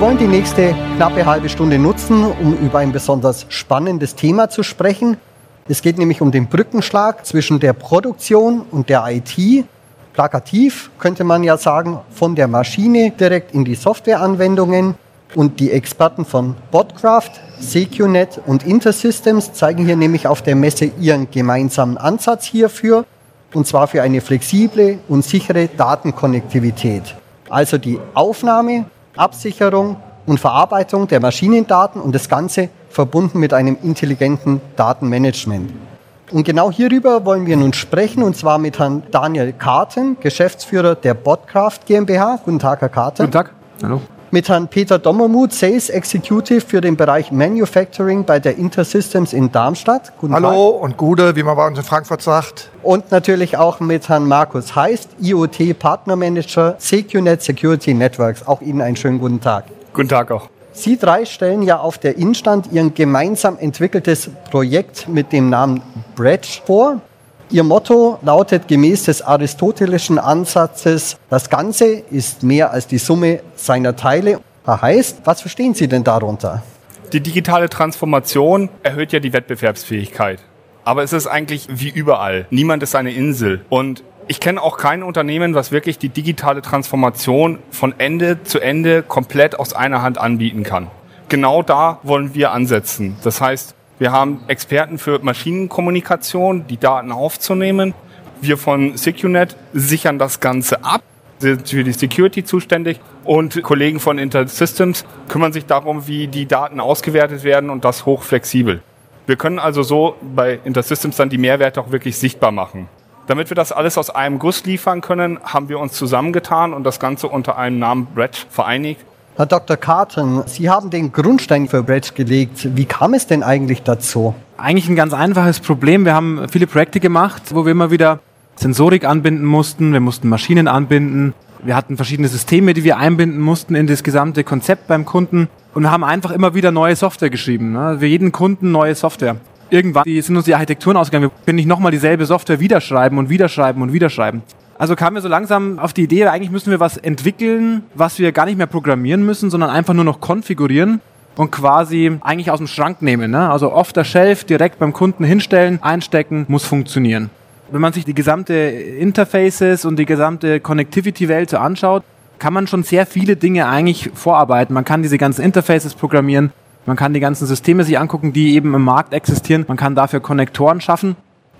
Wir wollen die nächste knappe halbe Stunde nutzen, um über ein besonders spannendes Thema zu sprechen. Es geht nämlich um den Brückenschlag zwischen der Produktion und der IT. Plakativ könnte man ja sagen, von der Maschine direkt in die Softwareanwendungen. Und die Experten von Botcraft, SecuNet und Intersystems zeigen hier nämlich auf der Messe ihren gemeinsamen Ansatz hierfür, und zwar für eine flexible und sichere Datenkonnektivität. Also die Aufnahme, Absicherung und Verarbeitung der Maschinendaten und das Ganze verbunden mit einem intelligenten Datenmanagement. Und genau hierüber wollen wir nun sprechen, und zwar mit Herrn Daniel Karten, Geschäftsführer der Botcraft GmbH. Guten Tag, Herr Karten. Guten Tag. Hallo mit Herrn Peter Dommermuth, Sales Executive für den Bereich Manufacturing bei der Intersystems in Darmstadt. Guten Hallo Tag. und Gude, wie man bei uns in Frankfurt sagt. Und natürlich auch mit Herrn Markus Heist, IoT Partnermanager CQNet Security Networks. Auch Ihnen einen schönen guten Tag. Guten Tag auch. Sie drei stellen ja auf der Instand Ihr gemeinsam entwickeltes Projekt mit dem Namen Bridge vor. Ihr Motto lautet gemäß des aristotelischen Ansatzes, das Ganze ist mehr als die Summe seiner Teile. Das heißt, was verstehen Sie denn darunter? Die digitale Transformation erhöht ja die Wettbewerbsfähigkeit. Aber es ist eigentlich wie überall. Niemand ist eine Insel. Und ich kenne auch kein Unternehmen, was wirklich die digitale Transformation von Ende zu Ende komplett aus einer Hand anbieten kann. Genau da wollen wir ansetzen. Das heißt, wir haben Experten für Maschinenkommunikation, die Daten aufzunehmen. Wir von SecuNet sichern das Ganze ab, sind für die Security zuständig und Kollegen von InterSystems kümmern sich darum, wie die Daten ausgewertet werden und das hochflexibel. Wir können also so bei InterSystems dann die Mehrwerte auch wirklich sichtbar machen. Damit wir das alles aus einem Guss liefern können, haben wir uns zusammengetan und das Ganze unter einem Namen Bridge vereinigt. Herr Dr. Karten, Sie haben den Grundstein für Bridge gelegt. Wie kam es denn eigentlich dazu? Eigentlich ein ganz einfaches Problem. Wir haben viele Projekte gemacht, wo wir immer wieder Sensorik anbinden mussten, wir mussten Maschinen anbinden, wir hatten verschiedene Systeme, die wir einbinden mussten in das gesamte Konzept beim Kunden und wir haben einfach immer wieder neue Software geschrieben. Ne? Für jeden Kunden neue Software. Irgendwann sind uns die Architekturen ausgegangen. Wir können nicht nochmal dieselbe Software wieder schreiben und wieder schreiben und wieder schreiben. Also kamen wir so langsam auf die Idee, eigentlich müssen wir was entwickeln, was wir gar nicht mehr programmieren müssen, sondern einfach nur noch konfigurieren und quasi eigentlich aus dem Schrank nehmen. Ne? Also off the shelf direkt beim Kunden hinstellen, einstecken, muss funktionieren. Wenn man sich die gesamte Interfaces und die gesamte Connectivity-Welt so anschaut, kann man schon sehr viele Dinge eigentlich vorarbeiten. Man kann diese ganzen Interfaces programmieren, man kann die ganzen Systeme sich angucken, die eben im Markt existieren. Man kann dafür Konnektoren schaffen.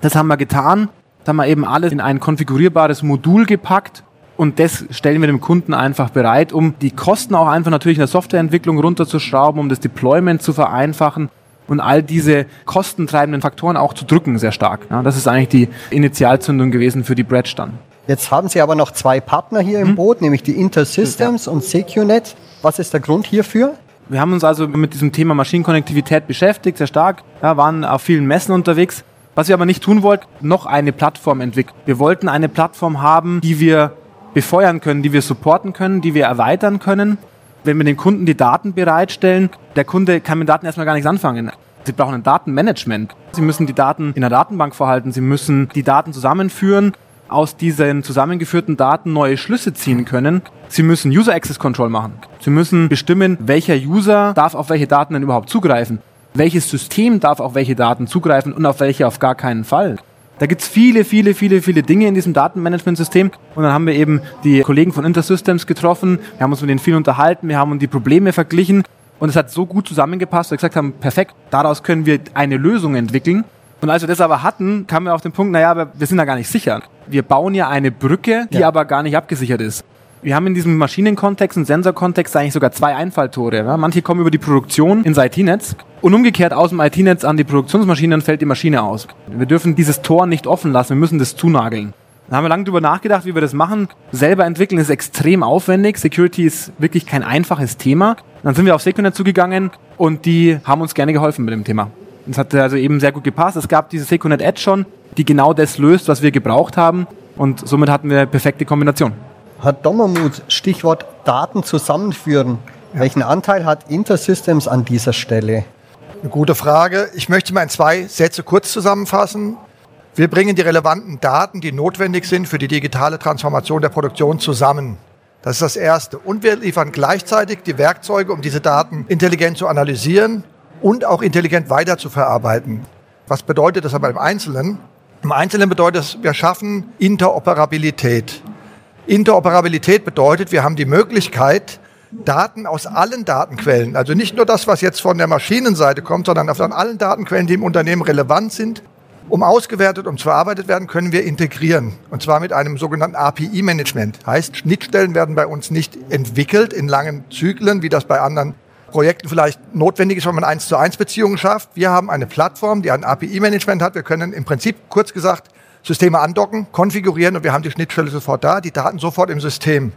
Das haben wir getan. Da haben wir eben alles in ein konfigurierbares Modul gepackt und das stellen wir dem Kunden einfach bereit, um die Kosten auch einfach natürlich in der Softwareentwicklung runterzuschrauben, um das Deployment zu vereinfachen und all diese kostentreibenden Faktoren auch zu drücken sehr stark. Ja, das ist eigentlich die Initialzündung gewesen für die Bridge dann. Jetzt haben Sie aber noch zwei Partner hier im hm? Boot, nämlich die Intersystems ja. und SecuNet. Was ist der Grund hierfür? Wir haben uns also mit diesem Thema Maschinenkonnektivität beschäftigt, sehr stark, ja, waren auf vielen Messen unterwegs was wir aber nicht tun wollten, noch eine Plattform entwickeln. Wir wollten eine Plattform haben, die wir befeuern können, die wir supporten können, die wir erweitern können. Wenn wir den Kunden die Daten bereitstellen, der Kunde kann mit Daten erstmal gar nichts anfangen. Sie brauchen ein Datenmanagement. Sie müssen die Daten in der Datenbank vorhalten. Sie müssen die Daten zusammenführen, aus diesen zusammengeführten Daten neue Schlüsse ziehen können. Sie müssen User Access Control machen. Sie müssen bestimmen, welcher User darf auf welche Daten denn überhaupt zugreifen welches System darf auf welche Daten zugreifen und auf welche auf gar keinen Fall. Da gibt's viele, viele, viele, viele Dinge in diesem Datenmanagementsystem. Und dann haben wir eben die Kollegen von Intersystems getroffen. Wir haben uns mit denen viel unterhalten. Wir haben uns die Probleme verglichen. Und es hat so gut zusammengepasst, dass wir gesagt haben, perfekt, daraus können wir eine Lösung entwickeln. Und als wir das aber hatten, kamen wir auf den Punkt, naja, aber wir sind da gar nicht sicher. Wir bauen ja eine Brücke, die ja. aber gar nicht abgesichert ist. Wir haben in diesem Maschinenkontext und Sensorkontext eigentlich sogar zwei Einfalltore. Ja? Manche kommen über die Produktion ins IT-Netz und umgekehrt aus dem IT-Netz an die Produktionsmaschine, dann fällt die Maschine aus. Wir dürfen dieses Tor nicht offen lassen, wir müssen das zunageln. Da haben wir lange drüber nachgedacht, wie wir das machen. Selber entwickeln ist extrem aufwendig. Security ist wirklich kein einfaches Thema. Dann sind wir auf Secunet zugegangen und die haben uns gerne geholfen mit dem Thema. Das hat also eben sehr gut gepasst. Es gab diese Secunet Edge schon, die genau das löst, was wir gebraucht haben. Und somit hatten wir eine perfekte Kombination. Herr Dommermuth, Stichwort Daten zusammenführen. Ja. Welchen Anteil hat Intersystems an dieser Stelle? Eine gute Frage. Ich möchte mal in zwei Sätze kurz zusammenfassen. Wir bringen die relevanten Daten, die notwendig sind für die digitale Transformation der Produktion zusammen. Das ist das Erste. Und wir liefern gleichzeitig die Werkzeuge, um diese Daten intelligent zu analysieren und auch intelligent weiterzuverarbeiten. Was bedeutet das aber im Einzelnen? Im Einzelnen bedeutet es, wir schaffen Interoperabilität. Interoperabilität bedeutet, wir haben die Möglichkeit, Daten aus allen Datenquellen, also nicht nur das, was jetzt von der Maschinenseite kommt, sondern von allen Datenquellen, die im Unternehmen relevant sind, um ausgewertet und verarbeitet werden, können wir integrieren. Und zwar mit einem sogenannten API-Management. Heißt, Schnittstellen werden bei uns nicht entwickelt in langen Zyklen, wie das bei anderen Projekten vielleicht notwendig ist, wenn man eins zu eins Beziehungen schafft. Wir haben eine Plattform, die ein API-Management hat. Wir können im Prinzip, kurz gesagt, Systeme andocken, konfigurieren und wir haben die Schnittstelle sofort da, die Daten sofort im System.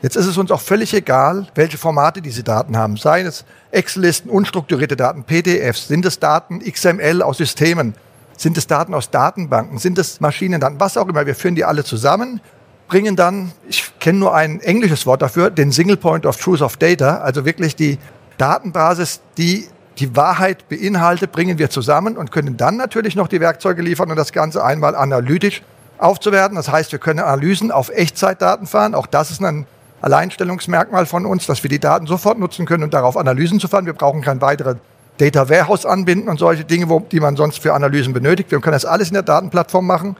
Jetzt ist es uns auch völlig egal, welche Formate diese Daten haben. Seien es Excel-Listen, unstrukturierte Daten, PDFs, sind es Daten XML aus Systemen, sind es Daten aus Datenbanken? Sind es Maschinendaten? Was auch immer. Wir führen die alle zusammen, bringen dann, ich kenne nur ein englisches Wort dafür, den Single Point of Truth of Data, also wirklich die Datenbasis, die die Wahrheit beinhaltet, bringen wir zusammen und können dann natürlich noch die Werkzeuge liefern und das Ganze einmal analytisch aufzuwerten. Das heißt, wir können Analysen auf Echtzeitdaten fahren. Auch das ist ein Alleinstellungsmerkmal von uns, dass wir die Daten sofort nutzen können und darauf Analysen zu fahren. Wir brauchen kein weitere Data Warehouse anbinden und solche Dinge, wo, die man sonst für Analysen benötigt. Wir können das alles in der Datenplattform machen.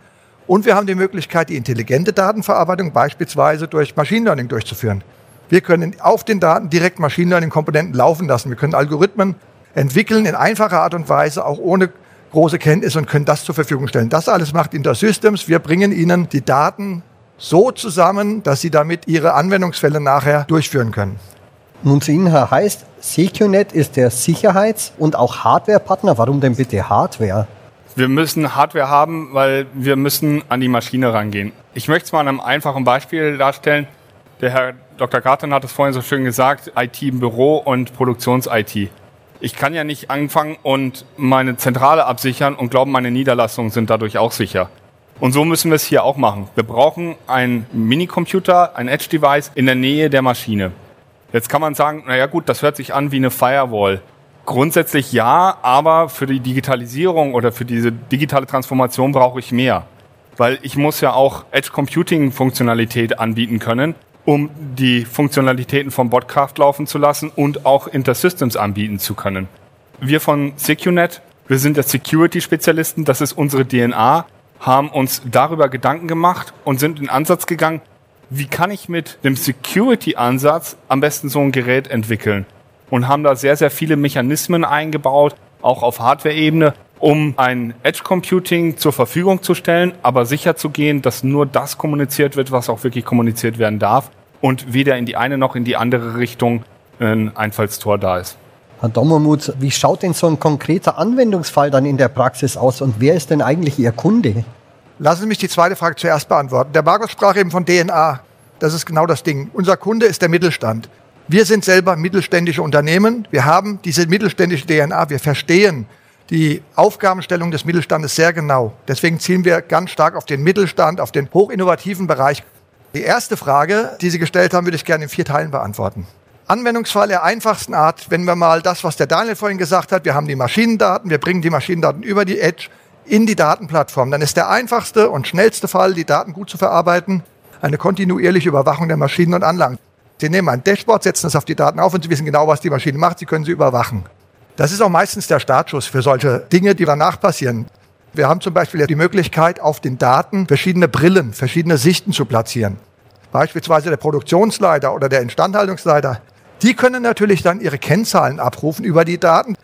Und wir haben die Möglichkeit, die intelligente Datenverarbeitung beispielsweise durch Machine Learning durchzuführen. Wir können auf den Daten direkt Machine Learning Komponenten laufen lassen. Wir können Algorithmen entwickeln in einfacher Art und Weise, auch ohne große Kenntnis und können das zur Verfügung stellen. Das alles macht Intersystems. Wir bringen Ihnen die Daten so zusammen, dass Sie damit Ihre Anwendungsfälle nachher durchführen können. Nun zu Ihnen, Herr Heißt, Secunet ist der Sicherheits- und auch Hardware-Partner. Warum denn bitte Hardware? Wir müssen Hardware haben, weil wir müssen an die Maschine rangehen. Ich möchte es mal an einem einfachen Beispiel darstellen. Der Herr Dr. Garten hat es vorhin so schön gesagt, IT im Büro und Produktions-IT. Ich kann ja nicht anfangen und meine Zentrale absichern und glauben, meine Niederlassungen sind dadurch auch sicher. Und so müssen wir es hier auch machen. Wir brauchen einen Minicomputer, ein Edge-Device in der Nähe der Maschine. Jetzt kann man sagen, naja gut, das hört sich an wie eine Firewall. Grundsätzlich ja, aber für die Digitalisierung oder für diese digitale Transformation brauche ich mehr. Weil ich muss ja auch Edge Computing Funktionalität anbieten können, um die Funktionalitäten von Botcraft laufen zu lassen und auch Intersystems anbieten zu können. Wir von SecureNet, wir sind der Security-Spezialisten, das ist unsere DNA, haben uns darüber Gedanken gemacht und sind in Ansatz gegangen, wie kann ich mit dem Security-Ansatz am besten so ein Gerät entwickeln? Und haben da sehr, sehr viele Mechanismen eingebaut, auch auf Hardware-Ebene, um ein Edge Computing zur Verfügung zu stellen, aber sicher zu gehen, dass nur das kommuniziert wird, was auch wirklich kommuniziert werden darf und weder in die eine noch in die andere Richtung ein Einfallstor da ist. Herr Dommermuth, wie schaut denn so ein konkreter Anwendungsfall dann in der Praxis aus und wer ist denn eigentlich Ihr Kunde? Lassen Sie mich die zweite Frage zuerst beantworten. Der Markus sprach eben von DNA. Das ist genau das Ding. Unser Kunde ist der Mittelstand. Wir sind selber mittelständische Unternehmen. Wir haben diese mittelständische DNA. Wir verstehen die Aufgabenstellung des Mittelstandes sehr genau. Deswegen zielen wir ganz stark auf den Mittelstand, auf den hochinnovativen Bereich. Die erste Frage, die Sie gestellt haben, würde ich gerne in vier Teilen beantworten. Anwendungsfall der einfachsten Art, wenn wir mal das, was der Daniel vorhin gesagt hat, wir haben die Maschinendaten, wir bringen die Maschinendaten über die Edge, in die Datenplattform. Dann ist der einfachste und schnellste Fall, die Daten gut zu verarbeiten, eine kontinuierliche Überwachung der Maschinen und Anlagen. Sie nehmen ein Dashboard, setzen es auf die Daten auf und Sie wissen genau, was die Maschine macht. Sie können sie überwachen. Das ist auch meistens der Startschuss für solche Dinge, die danach passieren. Wir haben zum Beispiel die Möglichkeit, auf den Daten verschiedene Brillen, verschiedene Sichten zu platzieren. Beispielsweise der Produktionsleiter oder der Instandhaltungsleiter. Die können natürlich dann ihre Kennzahlen abrufen über die Daten.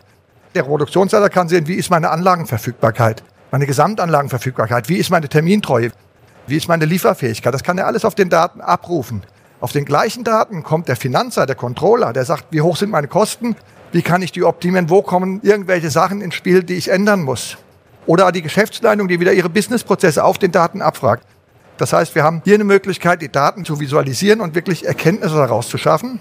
Der Produktionsleiter kann sehen, wie ist meine Anlagenverfügbarkeit meine Gesamtanlagenverfügbarkeit, wie ist meine Termintreue, wie ist meine Lieferfähigkeit. Das kann er alles auf den Daten abrufen. Auf den gleichen Daten kommt der Finanzer, der Controller, der sagt, wie hoch sind meine Kosten, wie kann ich die optimieren, wo kommen irgendwelche Sachen ins Spiel, die ich ändern muss. Oder die Geschäftsleitung, die wieder ihre Businessprozesse auf den Daten abfragt. Das heißt, wir haben hier eine Möglichkeit, die Daten zu visualisieren und wirklich Erkenntnisse daraus zu schaffen.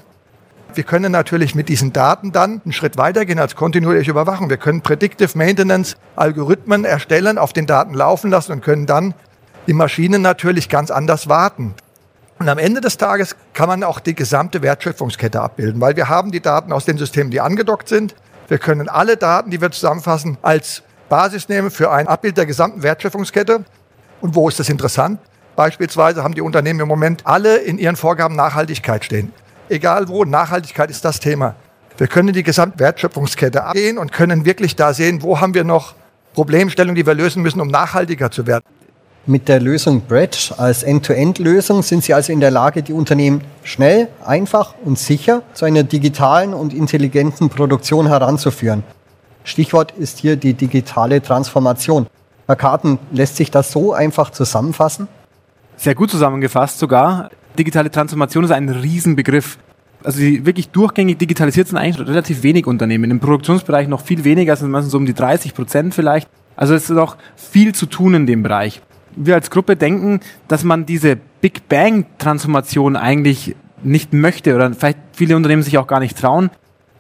Wir können natürlich mit diesen Daten dann einen Schritt weitergehen als kontinuierliche Überwachung. Wir können Predictive Maintenance Algorithmen erstellen, auf den Daten laufen lassen und können dann die Maschinen natürlich ganz anders warten. Und am Ende des Tages kann man auch die gesamte Wertschöpfungskette abbilden, weil wir haben die Daten aus den Systemen, die angedockt sind. Wir können alle Daten, die wir zusammenfassen, als Basis nehmen für ein Abbild der gesamten Wertschöpfungskette. Und wo ist das interessant? Beispielsweise haben die Unternehmen im Moment alle in ihren Vorgaben Nachhaltigkeit stehen. Egal wo, Nachhaltigkeit ist das Thema. Wir können die Gesamtwertschöpfungskette abgehen und können wirklich da sehen, wo haben wir noch Problemstellungen, die wir lösen müssen, um nachhaltiger zu werden. Mit der Lösung Bridge als End-to-End-Lösung sind Sie also in der Lage, die Unternehmen schnell, einfach und sicher zu einer digitalen und intelligenten Produktion heranzuführen. Stichwort ist hier die digitale Transformation. Herr Karten, lässt sich das so einfach zusammenfassen? Sehr gut zusammengefasst sogar. Digitale Transformation ist ein Riesenbegriff. Also die wirklich durchgängig digitalisiert sind eigentlich relativ wenig Unternehmen. Im Produktionsbereich noch viel weniger, sind meistens so um die 30 Prozent vielleicht. Also es ist noch viel zu tun in dem Bereich wir als Gruppe denken, dass man diese Big Bang Transformation eigentlich nicht möchte oder vielleicht viele Unternehmen sich auch gar nicht trauen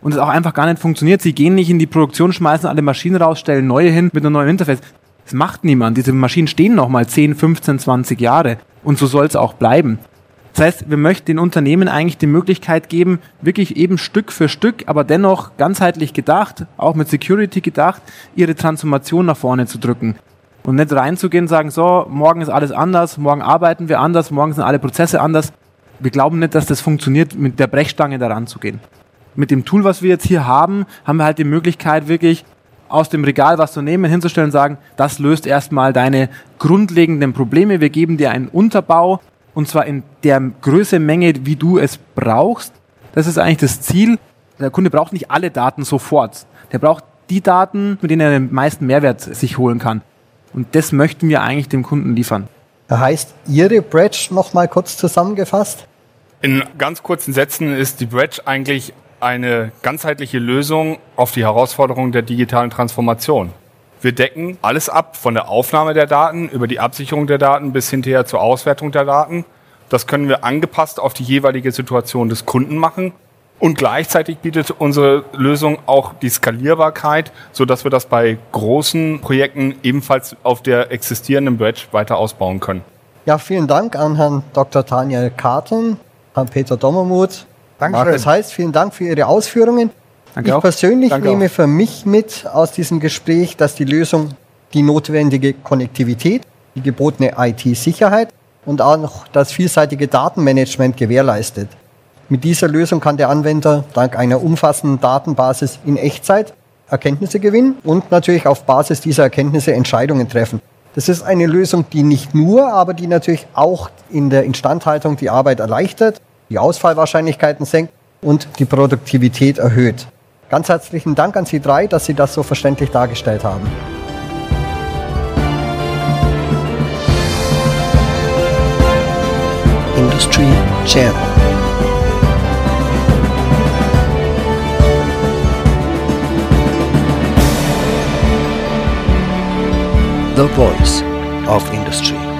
und es auch einfach gar nicht funktioniert. Sie gehen nicht in die Produktion, schmeißen alle Maschinen raus, stellen neue hin mit einem neuen Interface. Das macht niemand. Diese Maschinen stehen noch mal 10, 15, 20 Jahre und so soll es auch bleiben. Das heißt, wir möchten den Unternehmen eigentlich die Möglichkeit geben, wirklich eben Stück für Stück, aber dennoch ganzheitlich gedacht, auch mit Security gedacht, ihre Transformation nach vorne zu drücken. Und nicht reinzugehen und sagen, so, morgen ist alles anders, morgen arbeiten wir anders, morgen sind alle Prozesse anders. Wir glauben nicht, dass das funktioniert, mit der Brechstange da ranzugehen. Mit dem Tool, was wir jetzt hier haben, haben wir halt die Möglichkeit, wirklich aus dem Regal was zu nehmen, hinzustellen und sagen, das löst erstmal deine grundlegenden Probleme. Wir geben dir einen Unterbau und zwar in der Größe, Menge, wie du es brauchst. Das ist eigentlich das Ziel. Der Kunde braucht nicht alle Daten sofort. Der braucht die Daten, mit denen er den meisten Mehrwert sich holen kann. Und das möchten wir eigentlich dem Kunden liefern. Das heißt, Ihre Bridge nochmal kurz zusammengefasst? In ganz kurzen Sätzen ist die Bridge eigentlich eine ganzheitliche Lösung auf die Herausforderungen der digitalen Transformation. Wir decken alles ab, von der Aufnahme der Daten über die Absicherung der Daten bis hinterher zur Auswertung der Daten. Das können wir angepasst auf die jeweilige Situation des Kunden machen und gleichzeitig bietet unsere Lösung auch die Skalierbarkeit, so dass wir das bei großen Projekten ebenfalls auf der existierenden Bridge weiter ausbauen können. Ja, vielen Dank an Herrn Dr. Daniel Karten, Herrn Peter Dommermuth. Dankeschön. Markus Heiß, vielen Dank für Ihre Ausführungen. Danke ich auch. persönlich Danke nehme auch. für mich mit aus diesem Gespräch, dass die Lösung die notwendige Konnektivität, die gebotene IT-Sicherheit und auch noch das vielseitige Datenmanagement gewährleistet. Mit dieser Lösung kann der Anwender dank einer umfassenden Datenbasis in Echtzeit Erkenntnisse gewinnen und natürlich auf Basis dieser Erkenntnisse Entscheidungen treffen. Das ist eine Lösung, die nicht nur, aber die natürlich auch in der Instandhaltung die Arbeit erleichtert, die Ausfallwahrscheinlichkeiten senkt und die Produktivität erhöht. Ganz herzlichen Dank an Sie drei, dass Sie das so verständlich dargestellt haben. Industry Channel the voice of industry.